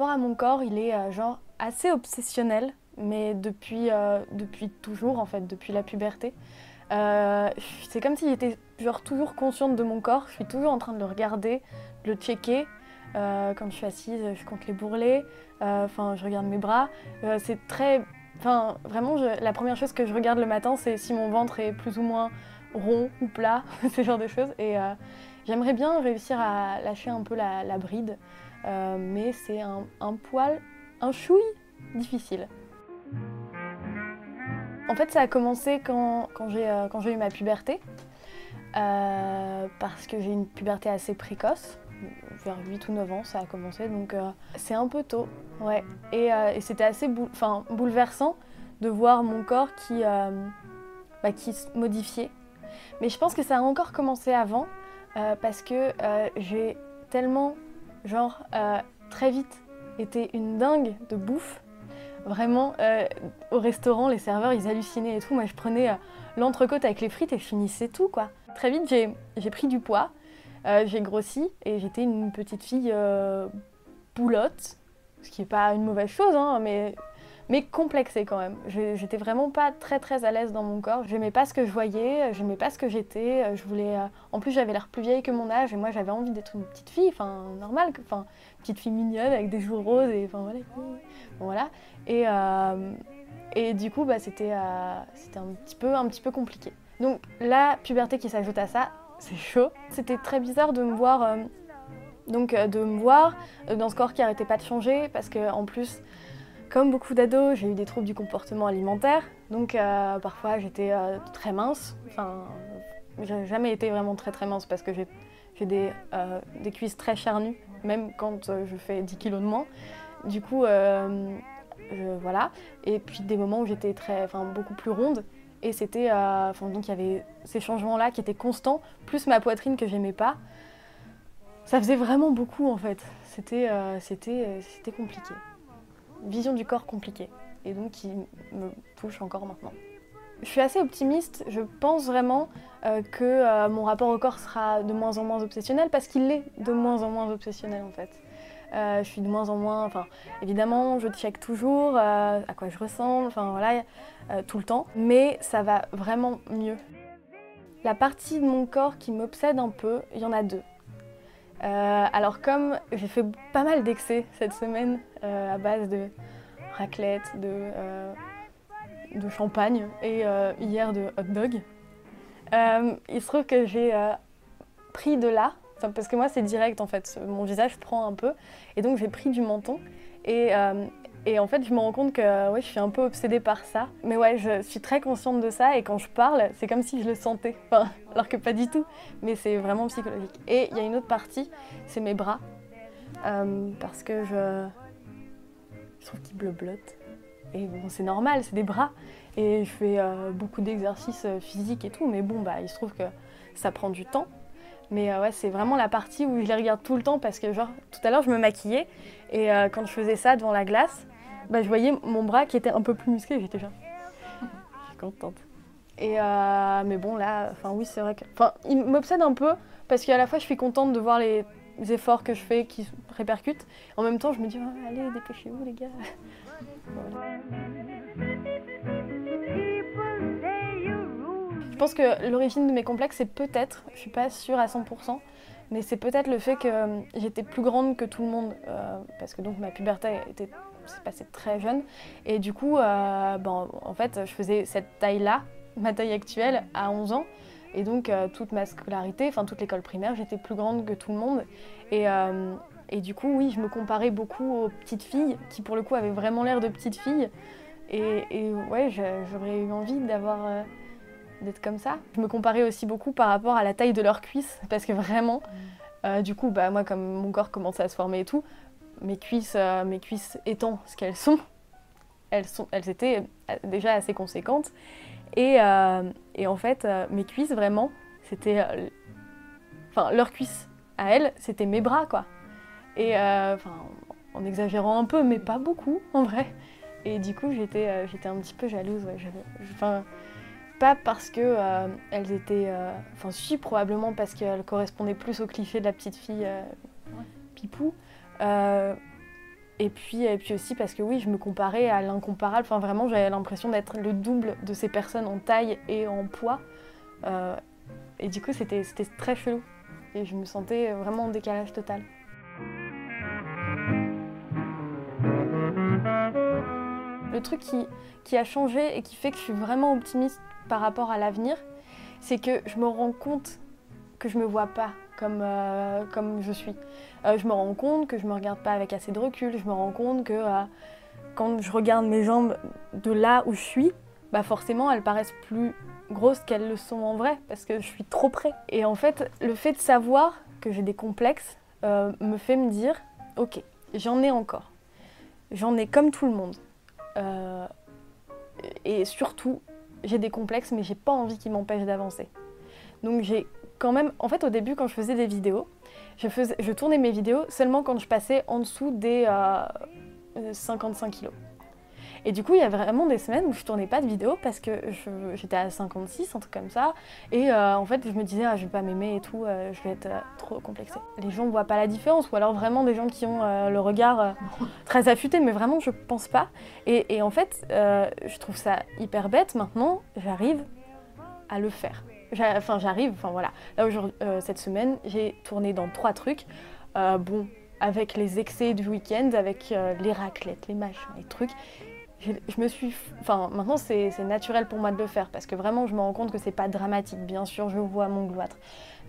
rapport à mon corps, il est euh, genre assez obsessionnel, mais depuis, euh, depuis toujours en fait, depuis la puberté. Euh, c'est comme si j'étais genre toujours consciente de mon corps, je suis toujours en train de le regarder, de le checker. Quand je suis assise, je compte les bourrelets, enfin je regarde mes bras. C'est très... Enfin vraiment, la première chose que je regarde le matin, c'est si mon ventre est plus ou moins rond ou plat, ce genre de choses. Et j'aimerais bien réussir à lâcher un peu la bride, euh, mais c'est un, poil, un chouille difficile. En fait, ça a commencé quand, euh, j'ai eu ma puberté, euh, parce que j'ai une puberté assez précoce, vers 8 ou 9 ans, ça a commencé, donc c'est un peu tôt, ouais. Et, c'était assez bouleversant de voir mon corps qui, bah, qui se modifiait. Mais je pense que ça a encore commencé avant, parce que j'ai tellement, genre, euh, très vite été une dingue de bouffe. Vraiment, euh, au restaurant, les serveurs, ils hallucinaient et tout. Moi, je prenais euh, l'entrecôte avec les frites et je finissais tout, quoi. Très vite, j'ai pris du poids, j'ai grossi et j'étais une petite fille boulotte, ce qui n'est pas une mauvaise chose, hein, mais, mais complexée quand même. J'étais vraiment pas très très à l'aise dans mon corps. J'aimais pas ce que je voyais, j'aimais pas ce que j'étais. euh, Je voulais, euh, en plus, j'avais l'air plus vieille que mon âge et moi, j'avais envie d'être une petite fille, enfin normale, enfin petite fille mignonne avec des joues roses et enfin voilà. Et, euh, et du coup, bah, c'était euh, c'était un, petit peu, un petit peu compliqué. Donc la puberté qui s'ajoute à ça, c'est chaud. C'était très bizarre de me voir, euh, donc, euh, de me voir euh, dans ce corps qui arrêtait pas de changer parce que en plus, comme beaucoup d'ados, j'ai eu des troubles du comportement alimentaire. Donc euh, parfois j'étais euh, très mince. Enfin, j'ai jamais été vraiment très très mince parce que j'ai des, euh, des cuisses très charnues, même quand je fais 10 kilos de moins. Du coup, voilà. Et puis des moments où j'étais très, enfin, beaucoup plus ronde. Et c'était, enfin, donc il y avait ces changements-là qui étaient constants, plus ma poitrine que j'aimais pas. Ça faisait vraiment beaucoup en fait. C'était, c'était compliqué. Vision du corps compliquée. Et donc qui me touche encore maintenant. Je suis assez optimiste. Je pense vraiment euh, que euh, mon rapport au corps sera de moins en moins obsessionnel parce qu'il est de moins en moins obsessionnel en fait. Euh, je suis de moins en moins, enfin évidemment je check toujours à quoi je ressemble, enfin voilà, tout le temps, mais ça va vraiment mieux. La partie de mon corps qui m'obsède un peu, il y en a deux. Euh, alors comme j'ai fait pas mal d'excès cette semaine euh, à base de raclette, de, euh, champagne et hier de hot dog, il se trouve que j'ai pris de là, parce que moi c'est direct en fait, mon visage prend un peu, et donc j'ai pris du menton. Et en fait je me rends compte que ouais, je suis un peu obsédée par ça. Mais ouais, je suis très consciente de ça, et quand je parle, c'est comme si je le sentais. Alors que pas du tout, mais c'est vraiment psychologique. Et il y a une autre partie, c'est mes bras, euh, parce que je, je trouve qu'ils bleu-blottent. Et bon, c'est normal, c'est des bras. Et je fais euh, beaucoup d'exercices euh, physiques et tout, mais bon, bah, il se trouve que ça prend du temps. Mais ouais, c'est vraiment la partie où je les regarde tout le temps parce que, genre, tout à l'heure, je me maquillais et quand je faisais ça devant la glace, bah, je voyais mon bras qui était un peu plus musclé. J'étais genre, je suis contente. Et euh, mais bon, là, enfin, oui, c'est vrai que. Enfin, il m'obsède un peu parce qu'à la fois, je suis contente de voir les efforts que je fais qui répercutent. En même temps, je me dis, Oh, allez, dépêchez-vous, les gars. Je pense que l'origine de mes complexes, c'est peut-être, je suis pas sûre à 100%, mais c'est peut-être le fait que euh, j'étais plus grande que tout le monde, euh, parce que donc ma puberté était, s'est passée très jeune, et du coup, euh, ben, en fait, je faisais cette taille-là, ma taille actuelle, à 11 ans, et donc euh, toute ma scolarité, enfin toute l'école primaire, j'étais plus grande que tout le monde, et, euh, et du coup, oui, je me comparais beaucoup aux petites filles, qui pour le coup avaient vraiment l'air de petites filles, et, et ouais, j'aurais eu envie d'avoir... d'être comme ça. Je me comparais aussi beaucoup par rapport à la taille de leurs cuisses, parce que vraiment, euh, du coup, bah, moi, comme mon corps commençait à se former et tout, mes cuisses, euh, mes cuisses étant ce qu'elles sont, elles, sont, elles étaient déjà assez conséquentes. Et, et en fait, mes cuisses, vraiment, c'était. Enfin, leurs cuisses à elles, c'était mes bras, quoi. Et enfin, en exagérant un peu, mais pas beaucoup, en vrai. Et du coup, j'étais j'étais un petit peu jalouse. Enfin, pas parce que euh, elles étaient. Euh, enfin, si, probablement parce qu'elles correspondaient plus au cliché de la petite fille euh, pipou. Et, puis, et puis aussi parce que oui, je me comparais à l'incomparable. Enfin, vraiment, j'avais l'impression d'être le double de ces personnes en taille et en poids. et du coup, c'était très chelou. Et je me sentais vraiment en décalage total. Le truc qui, qui, a changé et qui fait que je suis vraiment optimiste par rapport à l'avenir, c'est que je me rends compte que je me vois pas comme, euh, comme je suis. Euh, je me rends compte que je me regarde pas avec assez de recul. Je me rends compte que euh, quand je regarde mes jambes de là où je suis, bah forcément elles paraissent plus grosses qu'elles le sont en vrai parce que je suis trop près. Et en fait, le fait de savoir que j'ai des complexes me fait me dire, ok, j'en ai encore. J'en ai comme tout le monde. et surtout, j'ai des complexes, mais j'ai pas envie qu'ils m'empêchent d'avancer. Donc j'ai quand même, en fait, au début, quand je faisais des vidéos, je, faisais, je tournais mes vidéos seulement quand je passais en dessous des 55 euh, kilos. Et du coup, il y a vraiment des semaines où je tournais pas de vidéos parce que j'étais à 56, un truc comme ça. Et euh, en fait, je me disais, ah, je vais pas m'aimer et tout, euh, je vais être euh, trop complexée. Les gens voient pas la différence, ou alors vraiment des gens qui ont le regard très affûté, mais vraiment, je pense pas. Et en fait, je trouve ça hyper bête. Maintenant, j'arrive à le faire. Enfin, j'arrive, enfin voilà. Là, aujourd'hui, cette semaine, j'ai tourné dans trois trucs. bon, avec les excès du week-end, avec les raclettes, les machins, les trucs je, me suis. Enfin, maintenant, c'est naturel pour moi de le faire parce que vraiment, je me rends compte que c'est pas dramatique. Bien sûr, je vois mon gloître.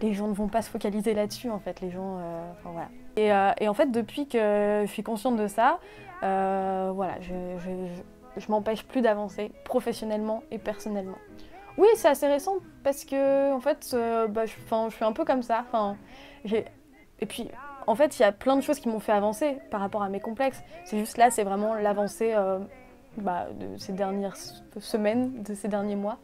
Les gens ne vont pas se focaliser là-dessus, en fait. Les gens. Euh, enfin, voilà. Et, euh, en fait, depuis que je suis consciente de ça, euh, voilà, je m'empêche plus d'avancer professionnellement et personnellement. Oui, c'est assez récent parce que, en fait, bah, je, je suis un peu comme ça. Enfin, et puis, en fait, il y a plein de choses qui m'ont fait avancer par rapport à mes complexes. C'est juste là, c'est vraiment l'avancée bah, de ces dernières semaines, de ces derniers mois.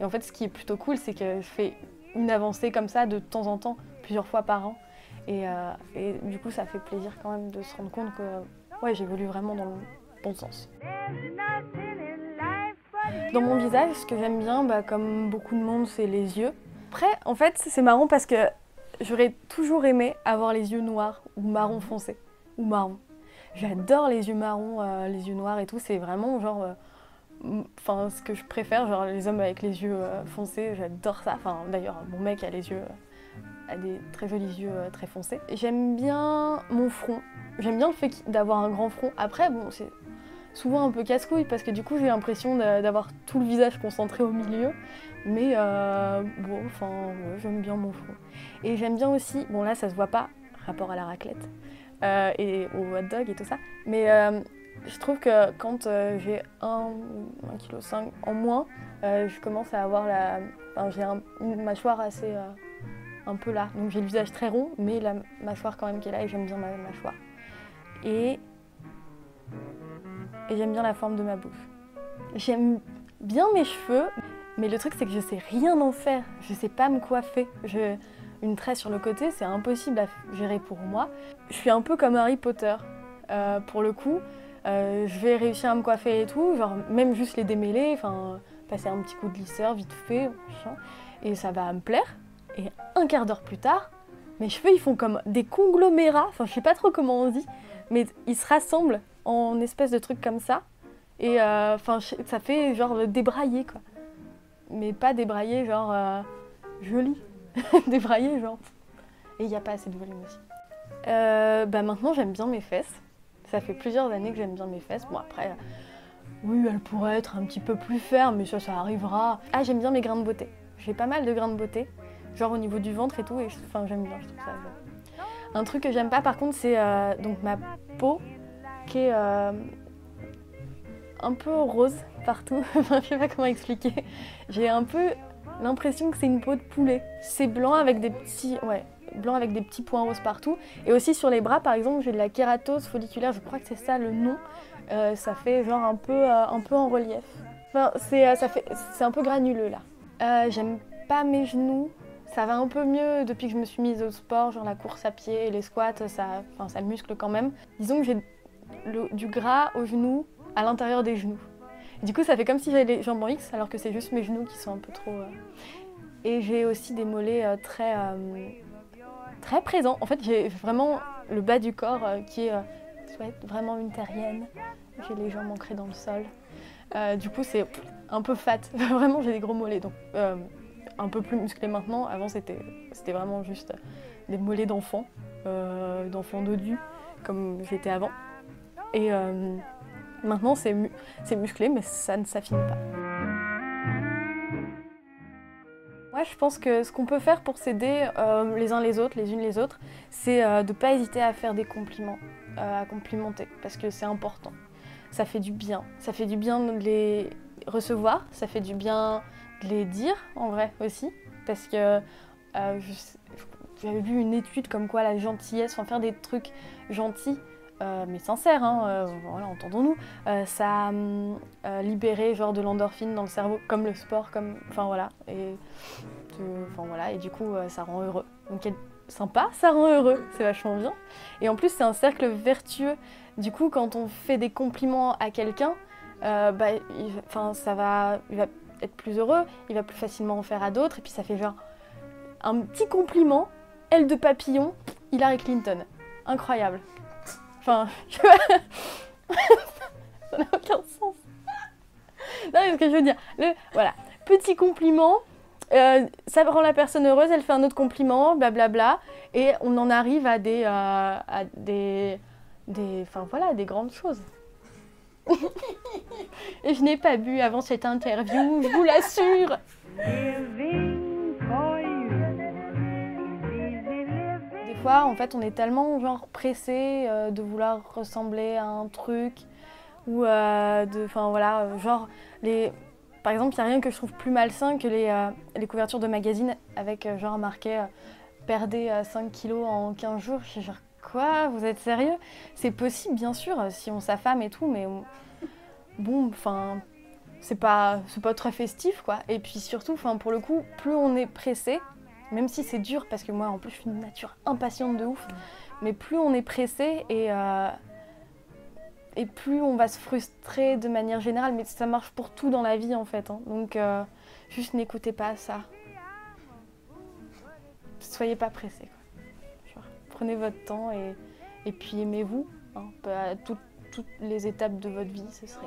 Et en fait, ce qui est plutôt cool, c'est que je fais une avancée comme ça de temps en temps, plusieurs fois par an. Et, euh, et du coup, ça fait plaisir quand même de se rendre compte que ouais, j'évolue vraiment dans le bon sens. Dans mon visage, ce que j'aime bien, bah, comme beaucoup de monde, c'est les yeux. Après, en fait, c'est marrant parce que j'aurais toujours aimé avoir les yeux noirs ou marron foncé ou marron. J'adore les yeux marrons, euh, les yeux noirs et tout. C'est vraiment genre. Euh, enfin, ce que je préfère, genre les hommes avec les yeux euh, foncés, j'adore ça. Enfin, d'ailleurs, mon mec a les yeux. a des très jolis yeux très foncés. J'aime bien mon front. J'aime bien le fait d'avoir un grand front. Après, bon, c'est souvent un peu casse-couille parce que du coup j'ai l'impression d'avoir tout le visage concentré au milieu. Mais bon, enfin, j'aime bien mon front. Et j'aime bien aussi, bon là ça se voit pas, rapport à la raclette, euh, et au hot dog et tout ça. Mais euh, je trouve que quand euh, j'ai 1,5 kg en moins, je commence à avoir la. Enfin, j'ai une mâchoire assez. un peu là. Donc j'ai le visage très rond, mais la mâchoire quand même qui est là et j'aime bien ma mâchoire. Et. J'aime bien la forme de ma bouche. J'aime bien mes cheveux, mais le truc c'est que je sais rien en faire. Je sais pas me coiffer. Une tresse sur le côté, c'est impossible à gérer pour moi. Je suis un peu comme Harry Potter. Euh, pour le coup, euh, je vais réussir à me coiffer et tout, genre même juste les démêler, enfin passer un petit coup de lisseur vite fait, et ça va me plaire. Et un quart d'heure plus tard, mes cheveux ils font comme des conglomérats, enfin je sais pas trop comment on dit, mais ils se rassemblent en espèce de trucs comme ça. Et euh, enfin ça fait genre débrailler quoi. Mais pas débrailler genre joli. débraillé, genre. Et il n'y a pas assez de volume aussi. Euh, bah maintenant, j'aime bien mes fesses. Ça fait plusieurs années que j'aime bien mes fesses. Bon, après, oui, elles pourraient être un petit peu plus fermes, mais ça, ça arrivera. Ah, j'aime bien mes grains de beauté. J'ai pas mal de grains de beauté, genre au niveau du ventre et tout, et enfin, j'aime bien, je trouve ça Un truc que j'aime pas, par contre, c'est euh, donc ma peau qui est euh, un peu rose partout. je sais pas comment expliquer. J'ai un peu l'impression que c'est une peau de poulet. C'est blanc avec des petits, ouais, blanc avec des petits points roses partout. Et aussi sur les bras, par exemple, j'ai de la kératose folliculaire. Je crois que c'est ça le nom. Euh, ça fait genre un peu, euh, un peu en relief. Enfin, c'est, ça fait, c'est un peu granuleux là. j'aime pas mes genoux. Ça va un peu mieux depuis que je me suis mise au sport, genre la course à pied et les squats, ça, enfin, ça muscle quand même. Disons que j'ai du gras aux genoux, à l'intérieur des genoux. du coup, ça fait comme si j'avais les jambes en X, alors que c'est juste mes genoux qui sont un peu trop. Et j'ai aussi des mollets très, très présents. En fait, j'ai vraiment le bas du corps qui est vraiment une terrienne. J'ai les jambes ancrées dans le sol. du coup, c'est un peu fat. vraiment, j'ai des gros mollets. Donc, un peu plus musclé maintenant. Avant, c'était vraiment juste des mollets d'enfants, euh, d'enfants dodus, comme j'étais avant. Et euh, maintenant, c'est musclé, mais ça ne s'affine pas. Moi, je pense que ce qu'on peut faire pour s'aider euh, les uns les autres, les unes les autres, c'est de ne pas hésiter à faire des compliments, à complimenter, parce que c'est important. Ça fait du bien. Ça fait du bien de les recevoir, ça fait du bien les dire en vrai aussi, parce que euh, j'avais vu une étude comme quoi la gentillesse, enfin faire des trucs gentils, euh, mais sincères, hein, euh, entendons-nous, ça a libéré genre de l'endorphine dans le cerveau, comme le sport, comme, enfin voilà, et, enfin voilà, et du coup ça rend heureux. Donc sympa, ça rend heureux, c'est vachement bien. Et en plus c'est un cercle vertueux. Du coup quand on fait des compliments à quelqu'un, bah, enfin ça va, il va être plus heureux, il va plus facilement en faire à d'autres, et puis ça fait genre un petit compliment, aile de papillon, Hillary Clinton. Incroyable. Enfin, je... ça n'a aucun sens. non, mais ce que je veux dire, voilà, petit compliment, euh, ça rend la personne heureuse, elle fait un autre compliment, blablabla, et on en arrive à des, euh, des, enfin voilà, des grandes choses. Et je n'ai pas bu avant cette interview, je vous l'assure. En fait, on est tellement genre pressé euh, de vouloir ressembler à un truc ou euh, de, enfin voilà, genre les, par exemple, il n'y a rien que je trouve plus malsain que les, euh, couvertures de magazines avec genre marqué perdez 5 kilos en 15 jours. Je genre Quoi? Vous êtes sérieux? C'est possible, bien sûr, si on s'affame et tout, mais bon, enfin, c'est pas, pas très festif, quoi. Et puis surtout, enfin, pour le coup, plus on est pressé, même si c'est dur, parce que moi, en plus, je suis une nature impatiente de ouf, mais plus on est pressé et, euh, et plus on va se frustrer de manière générale, mais ça marche pour tout dans la vie, en fait. Hein. Donc, euh, juste n'écoutez pas ça. Soyez pas pressé, quoi prenez votre temps et, et puis aimez-vous. Hein, tout, toutes les étapes de votre vie, ce serait